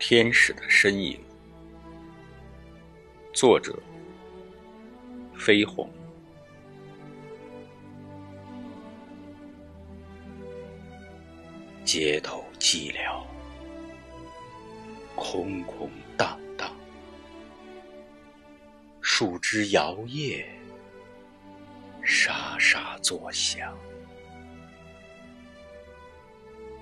天使的身影，作者：飞鸿。街头寂寥，空空荡荡，树枝摇曳，沙沙作响，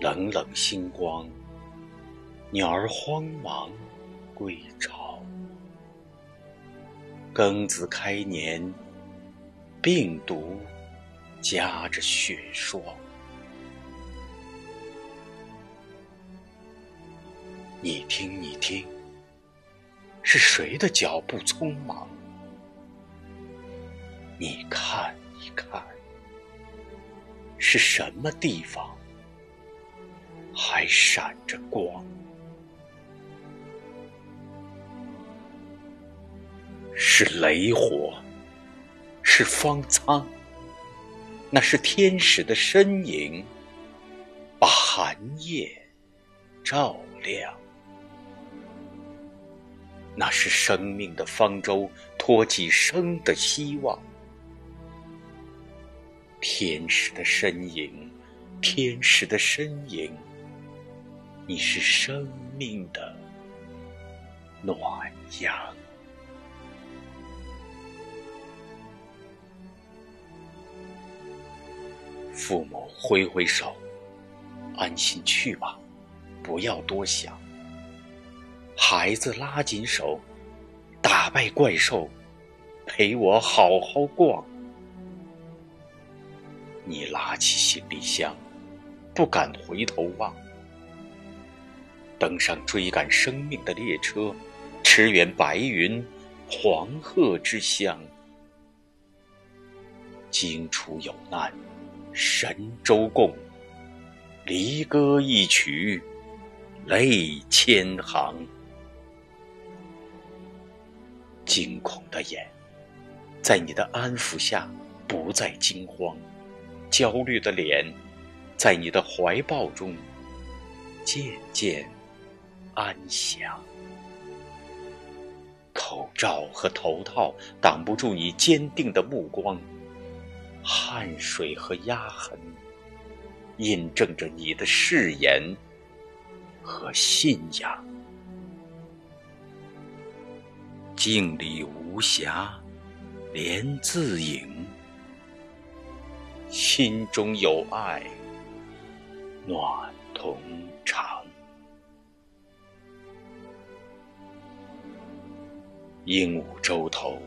冷冷星光。鸟儿慌忙归巢，庚子开年，病毒夹着雪霜。你听，你听，是谁的脚步匆忙？你看，你看，是什么地方还闪着光？是雷火，是方舱，那是天使的身影，把寒夜照亮。那是生命的方舟，托起生的希望。天使的身影，天使的身影，你是生命的暖阳。父母挥挥手，安心去吧，不要多想。孩子拉紧手，打败怪兽，陪我好好逛。你拉起行李箱，不敢回头望，登上追赶生命的列车，驰援白云、黄鹤之乡。荆楚有难。神州共，离歌一曲，泪千行。惊恐的眼，在你的安抚下不再惊慌；焦虑的脸，在你的怀抱中渐渐安详。口罩和头套挡不住你坚定的目光。汗水和压痕，印证着你的誓言和信仰。镜里无暇，莲自影；心中有爱，暖同长。鹦鹉洲头，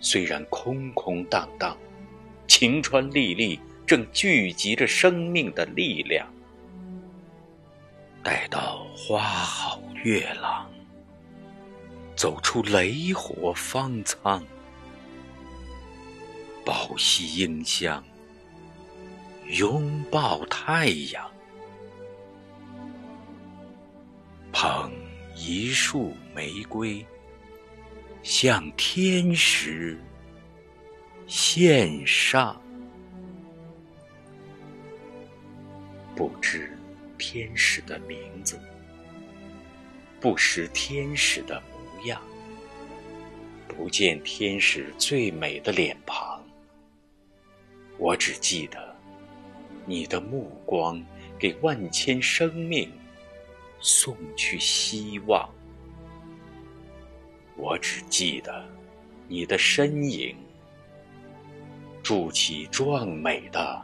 虽然空空荡荡。晴川历历，正聚集着生命的力量。待到花好月朗，走出雷火方舱，抱膝迎香，拥抱太阳，捧一束玫瑰，向天使。献上，不知天使的名字，不识天使的模样，不见天使最美的脸庞。我只记得，你的目光给万千生命送去希望。我只记得你的身影。筑起壮美的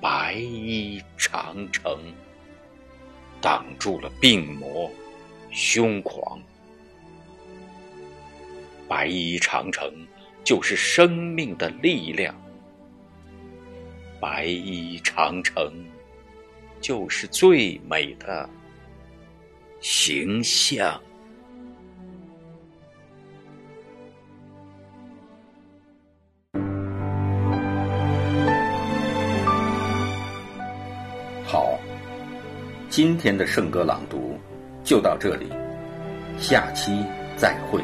白衣长城，挡住了病魔凶狂。白衣长城就是生命的力量，白衣长城就是最美的形象。今天的圣歌朗读就到这里，下期再会。